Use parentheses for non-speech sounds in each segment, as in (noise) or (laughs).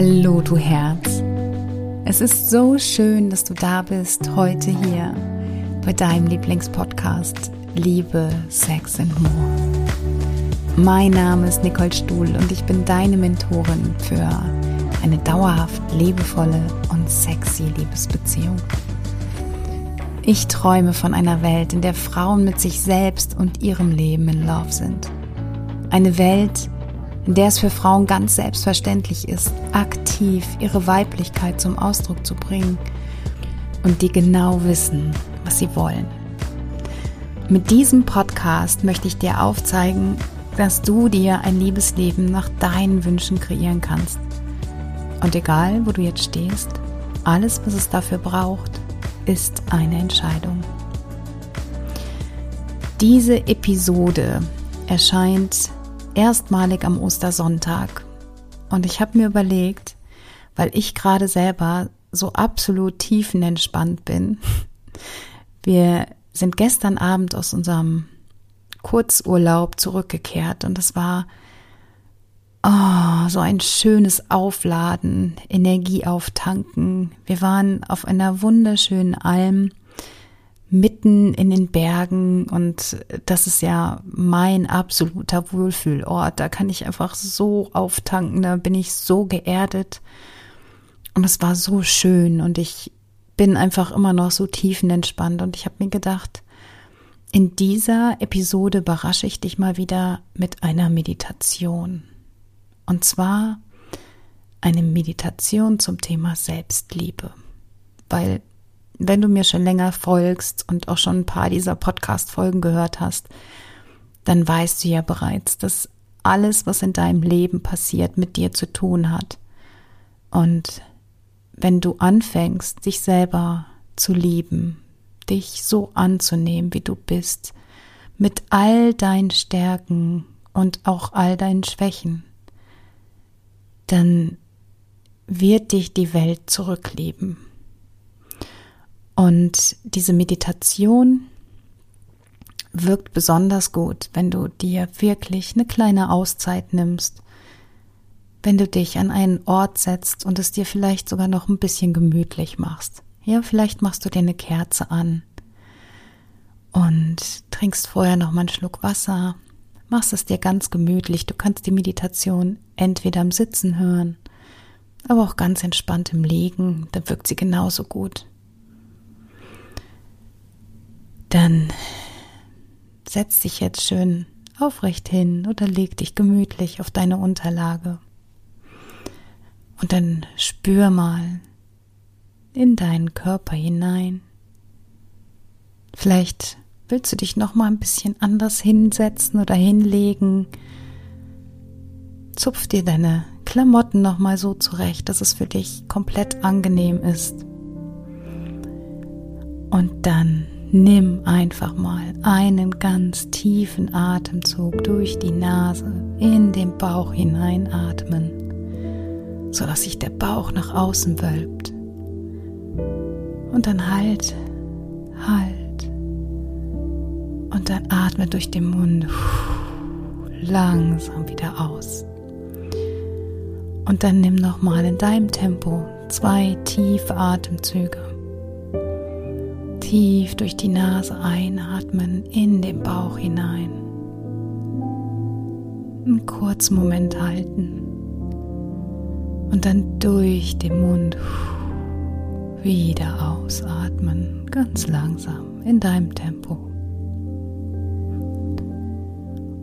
Hallo, du Herz. Es ist so schön, dass du da bist heute hier bei deinem Lieblingspodcast Liebe, Sex and More. Mein Name ist Nicole Stuhl und ich bin deine Mentorin für eine dauerhaft liebevolle und sexy Liebesbeziehung. Ich träume von einer Welt, in der Frauen mit sich selbst und ihrem Leben in Love sind. Eine Welt, in der es für Frauen ganz selbstverständlich ist, aktiv ihre Weiblichkeit zum Ausdruck zu bringen und die genau wissen, was sie wollen. Mit diesem Podcast möchte ich dir aufzeigen, dass du dir ein Liebesleben nach deinen Wünschen kreieren kannst. Und egal, wo du jetzt stehst, alles, was es dafür braucht, ist eine Entscheidung. Diese Episode erscheint erstmalig am Ostersonntag. Und ich habe mir überlegt, weil ich gerade selber so absolut tiefenentspannt bin. (laughs) Wir sind gestern Abend aus unserem Kurzurlaub zurückgekehrt und es war oh, so ein schönes Aufladen, Energie auftanken. Wir waren auf einer wunderschönen Alm mitten in den Bergen und das ist ja mein absoluter Wohlfühlort. Da kann ich einfach so auftanken, da bin ich so geerdet und es war so schön und ich bin einfach immer noch so tiefenentspannt und ich habe mir gedacht, in dieser Episode überrasche ich dich mal wieder mit einer Meditation. Und zwar eine Meditation zum Thema Selbstliebe. Weil wenn du mir schon länger folgst und auch schon ein paar dieser Podcast-Folgen gehört hast, dann weißt du ja bereits, dass alles, was in deinem Leben passiert, mit dir zu tun hat. Und wenn du anfängst, dich selber zu lieben, dich so anzunehmen, wie du bist, mit all deinen Stärken und auch all deinen Schwächen, dann wird dich die Welt zurücklieben. Und diese Meditation wirkt besonders gut, wenn du dir wirklich eine kleine Auszeit nimmst, wenn du dich an einen Ort setzt und es dir vielleicht sogar noch ein bisschen gemütlich machst. Ja, vielleicht machst du dir eine Kerze an und trinkst vorher noch mal einen Schluck Wasser, machst es dir ganz gemütlich. Du kannst die Meditation entweder im Sitzen hören, aber auch ganz entspannt im Liegen, da wirkt sie genauso gut. Dann setz dich jetzt schön aufrecht hin oder leg dich gemütlich auf deine Unterlage. Und dann spür mal in deinen Körper hinein. Vielleicht willst du dich noch mal ein bisschen anders hinsetzen oder hinlegen. Zupf dir deine Klamotten noch mal so zurecht, dass es für dich komplett angenehm ist. Und dann Nimm einfach mal einen ganz tiefen Atemzug durch die Nase in den Bauch hineinatmen, sodass sich der Bauch nach außen wölbt. Und dann halt, halt. Und dann atme durch den Mund langsam wieder aus. Und dann nimm nochmal in deinem Tempo zwei tiefe Atemzüge tief durch die Nase einatmen in den Bauch hinein. Einen kurzen Moment halten und dann durch den Mund wieder ausatmen, ganz langsam in deinem Tempo.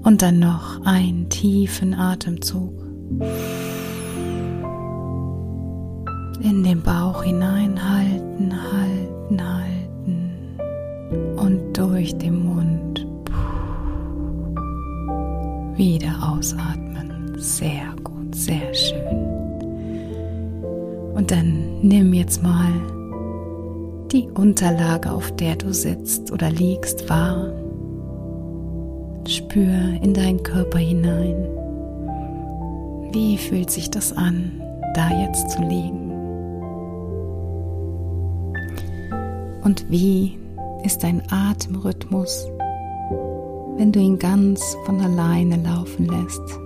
Und dann noch einen tiefen Atemzug in den Bauch hinein halten, halten, durch den Mund wieder ausatmen. Sehr gut, sehr schön. Und dann nimm jetzt mal die Unterlage, auf der du sitzt oder liegst, wahr. Spür in deinen Körper hinein. Wie fühlt sich das an, da jetzt zu liegen? Und wie ist dein Atemrhythmus, wenn du ihn ganz von alleine laufen lässt.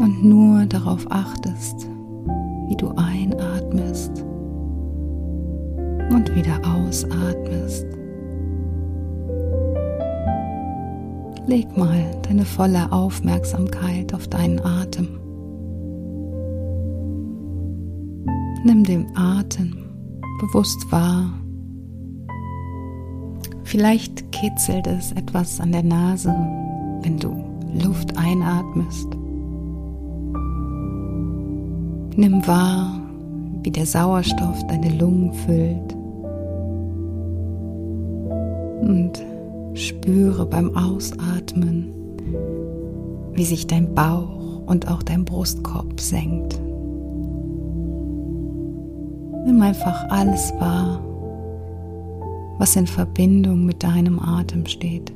und nur darauf achtest, wie du einatmest und wieder ausatmest. Leg mal deine volle Aufmerksamkeit auf deinen Atem. Nimm den Atem bewusst wahr. Vielleicht kitzelt es etwas an der Nase, wenn du Luft einatmest. Nimm wahr, wie der Sauerstoff deine Lungen füllt. Und spüre beim Ausatmen, wie sich dein Bauch und auch dein Brustkorb senkt. Nimm einfach alles wahr, was in Verbindung mit deinem Atem steht.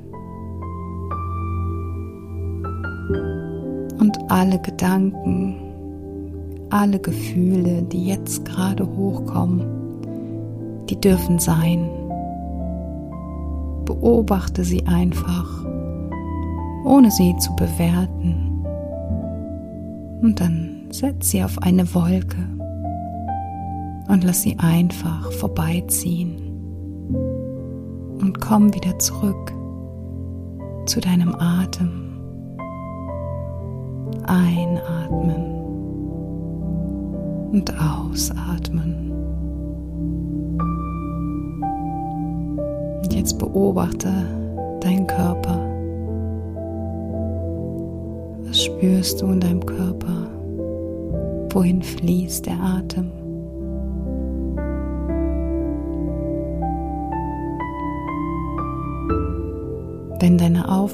Und alle Gedanken, alle Gefühle, die jetzt gerade hochkommen, die dürfen sein. Beobachte sie einfach, ohne sie zu bewerten. Und dann setz sie auf eine Wolke und lass sie einfach vorbeiziehen. Und komm wieder zurück zu deinem Atem. Einatmen und ausatmen. Und jetzt beobachte deinen Körper. Was spürst du in deinem Körper? Wohin fließt der Atem?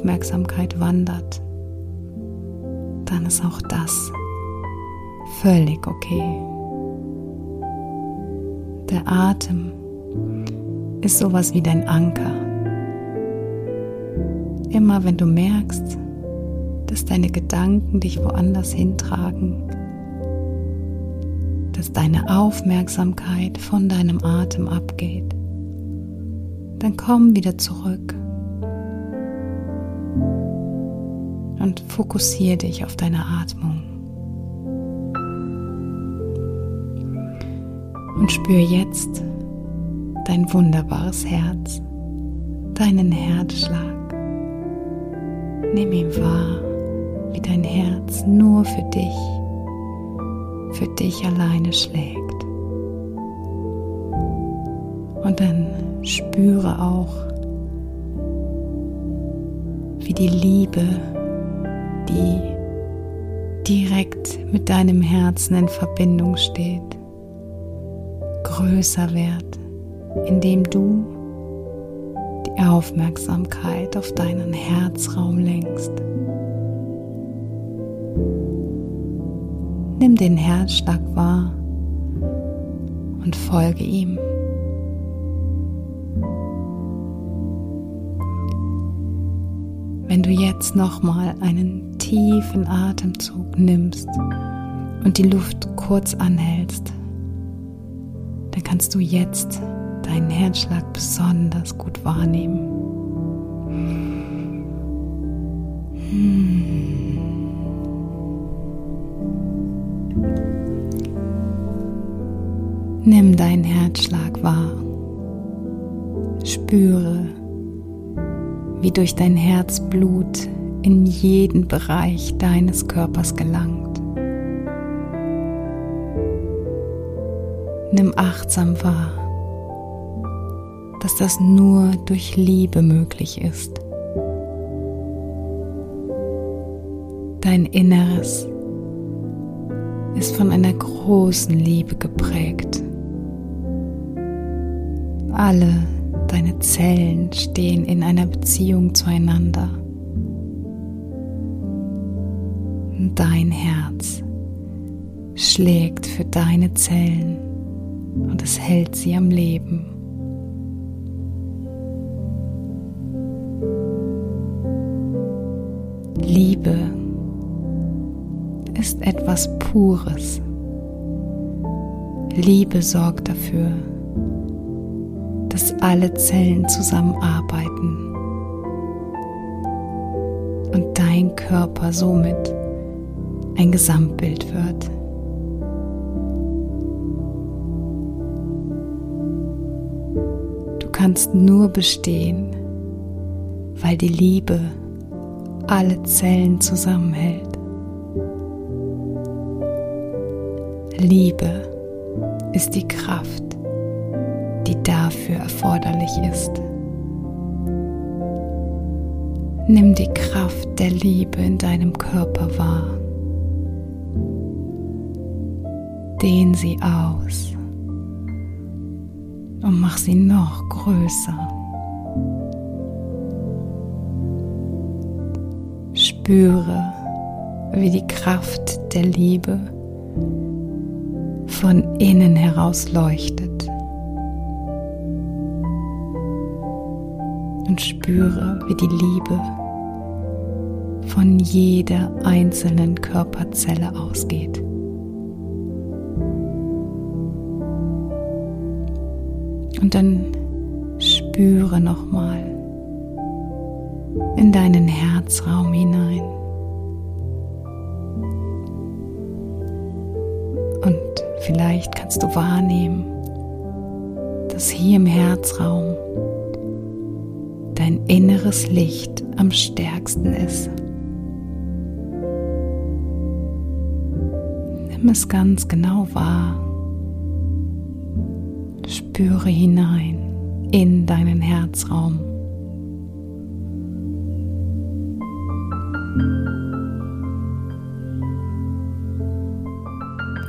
Aufmerksamkeit wandert, dann ist auch das völlig okay. Der Atem ist sowas wie dein Anker. Immer wenn du merkst, dass deine Gedanken dich woanders hintragen, dass deine Aufmerksamkeit von deinem Atem abgeht, dann komm wieder zurück und fokussiere dich auf deine Atmung. Und spür jetzt dein wunderbares Herz, deinen Herzschlag. Nimm ihn wahr, wie dein Herz nur für dich, für dich alleine schlägt. Und dann spüre auch, wie die Liebe die direkt mit deinem Herzen in Verbindung steht, größer wird, indem du die Aufmerksamkeit auf deinen Herzraum lenkst. Nimm den Herzschlag wahr und folge ihm. Wenn du jetzt nochmal einen tiefen Atemzug nimmst und die Luft kurz anhältst, dann kannst du jetzt deinen Herzschlag besonders gut wahrnehmen. Nimm deinen Herzschlag wahr. Spüre, wie durch dein Herzblut in jeden Bereich deines Körpers gelangt. Nimm achtsam wahr, dass das nur durch Liebe möglich ist. Dein Inneres ist von einer großen Liebe geprägt. Alle deine Zellen stehen in einer Beziehung zueinander. Dein Herz schlägt für deine Zellen und es hält sie am Leben. Liebe ist etwas Pures. Liebe sorgt dafür, dass alle Zellen zusammenarbeiten und dein Körper somit ein Gesamtbild wird. Du kannst nur bestehen, weil die Liebe alle Zellen zusammenhält. Liebe ist die Kraft, die dafür erforderlich ist. Nimm die Kraft der Liebe in deinem Körper wahr. Dehn sie aus und mach sie noch größer. Spüre, wie die Kraft der Liebe von innen heraus leuchtet. Und spüre, wie die Liebe von jeder einzelnen Körperzelle ausgeht. Und dann spüre nochmal in deinen Herzraum hinein. Vielleicht kannst du wahrnehmen, dass hier im Herzraum dein inneres Licht am stärksten ist. Nimm es ganz genau wahr. Spüre hinein in deinen Herzraum.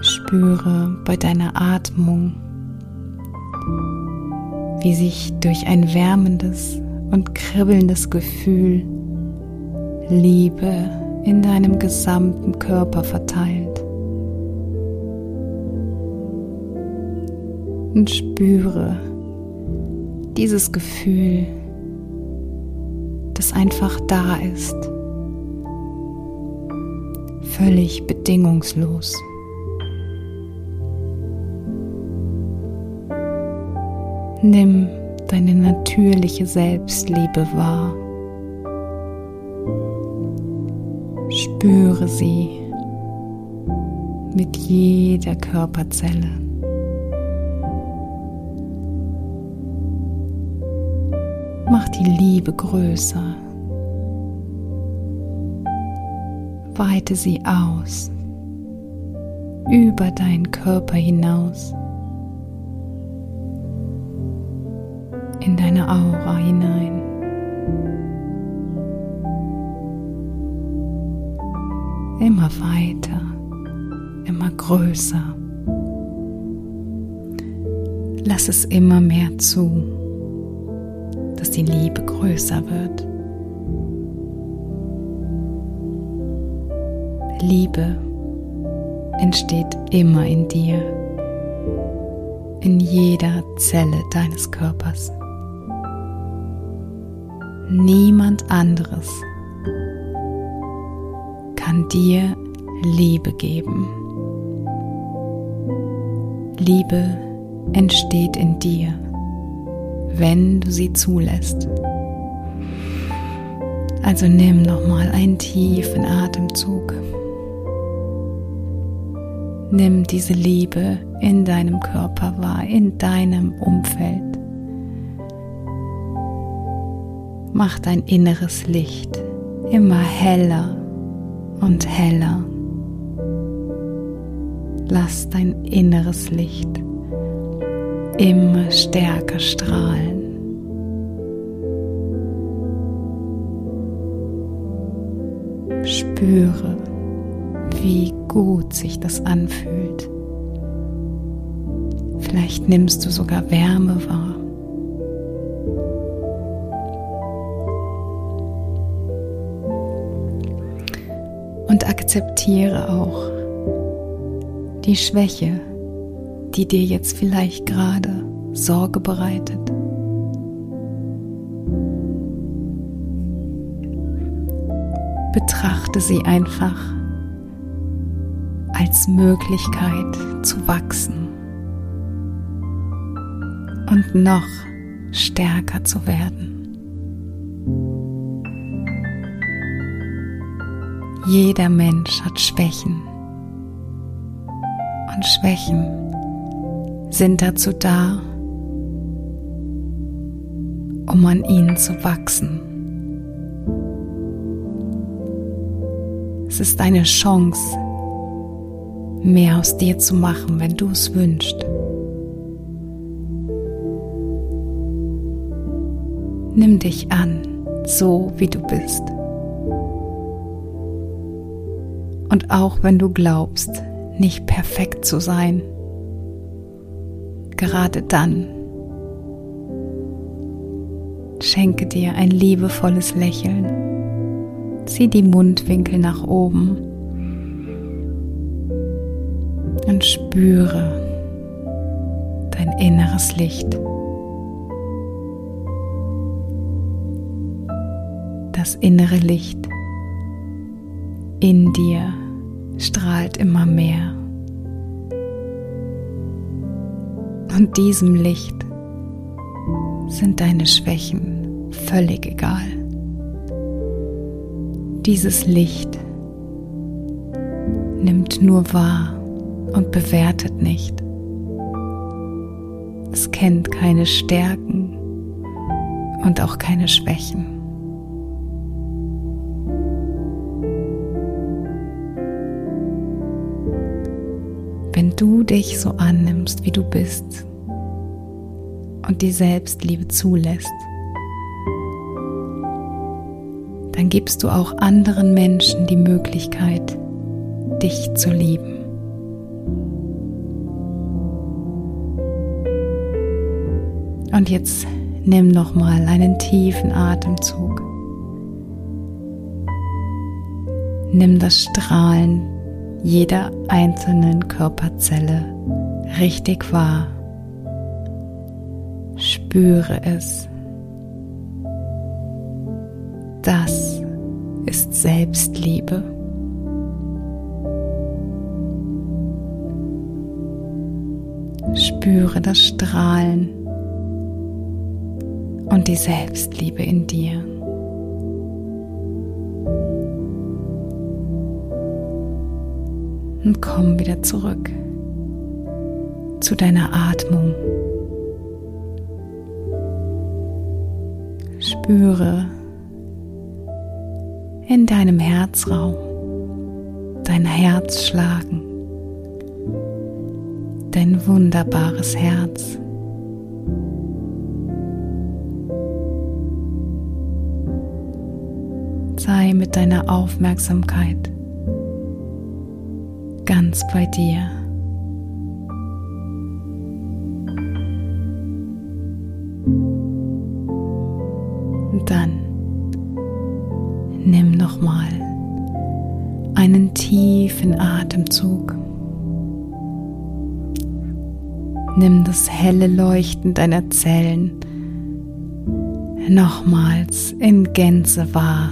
Spüre bei deiner Atmung, wie sich durch ein wärmendes und kribbelndes Gefühl Liebe in deinem gesamten Körper verteilt. Und spüre dieses Gefühl, das einfach da ist, völlig bedingungslos. Nimm deine natürliche Selbstliebe wahr. Spüre sie mit jeder Körperzelle. Mach die Liebe größer. Weite sie aus über deinen Körper hinaus. in deine Aura hinein. Immer weiter, immer größer. Lass es immer mehr zu, dass die Liebe größer wird. Liebe entsteht immer in dir, in jeder Zelle deines Körpers niemand anderes kann dir Liebe geben. Liebe entsteht in dir, wenn du sie zulässt. Also nimm nochmal einen tiefen Atemzug. Nimm diese Liebe in deinem Körper wahr, in deinem Umfeld. Mach dein inneres Licht immer heller und heller. Lass dein inneres Licht immer stärker strahlen. Spüre, wie gut sich das anfühlt. Vielleicht nimmst du sogar Wärme wahr. Und akzeptiere auch die Schwäche, die dir jetzt vielleicht gerade Sorge bereitet. Betrachte sie einfach als Möglichkeit zu wachsen und noch stärker zu werden. Jeder Mensch hat Schwächen. Und Schwächen sind dazu da, um an ihnen zu wachsen. Es ist eine Chance, mehr aus dir zu machen, wenn du es wünschst. Nimm dich an, so wie du bist. Und auch wenn du glaubst, nicht perfekt zu sein, gerade dann schenke dir ein liebevolles Lächeln. Zieh die Mundwinkel nach oben und spüre dein inneres Licht. Das innere Licht in dir strahlt immer mehr. Und diesem Licht sind deine Schwächen völlig egal. Dieses Licht nimmt nur wahr und bewertet nicht. Es kennt keine Stärken und auch keine Schwächen. Du dich so annimmst, wie du bist und die Selbstliebe zulässt, dann gibst du auch anderen Menschen die Möglichkeit, dich zu lieben. Und jetzt nimm noch mal einen tiefen Atemzug. Nimm das Strahlen jeder einzelnen Körperzelle richtig wahr. Spüre es. Das ist Selbstliebe. Spüre das Strahlen und die Selbstliebe in dir. Und komm wieder zurück zu deiner Atmung. Spüre in deinem Herzraum dein Herz schlagen, dein wunderbares Herz. Sei mit deiner Aufmerksamkeit ganz bei dir. Dann nimm nochmal einen tiefen Atemzug. Nimm das helle Leuchten deiner Zellen nochmals in Gänze wahr.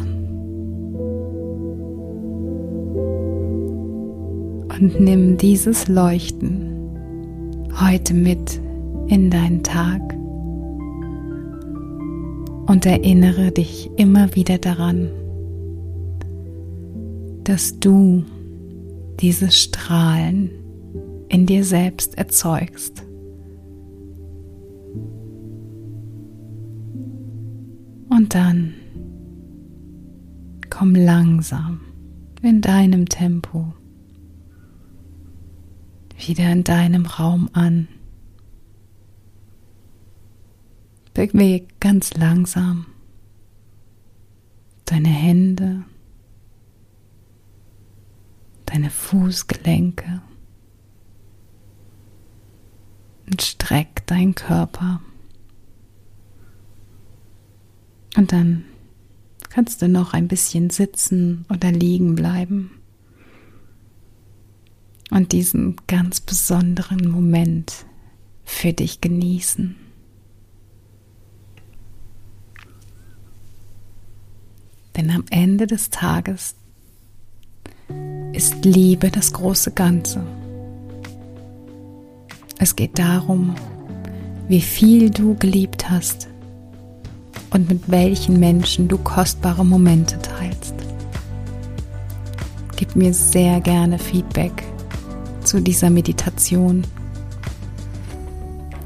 Und nimm dieses Leuchten heute mit in deinen Tag und erinnere dich immer wieder daran, dass du dieses Strahlen in dir selbst erzeugst. Und dann komm langsam in deinem Tempo wieder in deinem Raum an. Bewege ganz langsam deine Hände, deine Fußgelenke und streck deinen Körper. Und dann kannst du noch ein bisschen sitzen oder liegen bleiben und diesen ganz besonderen Moment für dich genießen. Denn am Ende des Tages ist Liebe das große Ganze. Es geht darum, wie viel du geliebt hast und mit welchen Menschen du kostbare Momente teilst. Gib mir sehr gerne Feedback zu dieser Meditation.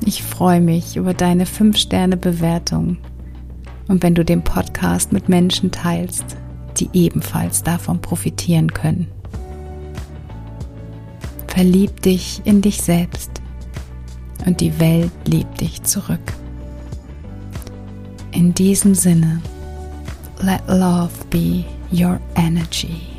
Ich freue mich über deine 5-Sterne-Bewertung und wenn du den Podcast mit Menschen teilst, die ebenfalls davon profitieren können. Verlieb dich in dich selbst und die Welt liebt dich zurück. In diesem Sinne, let love be your energy.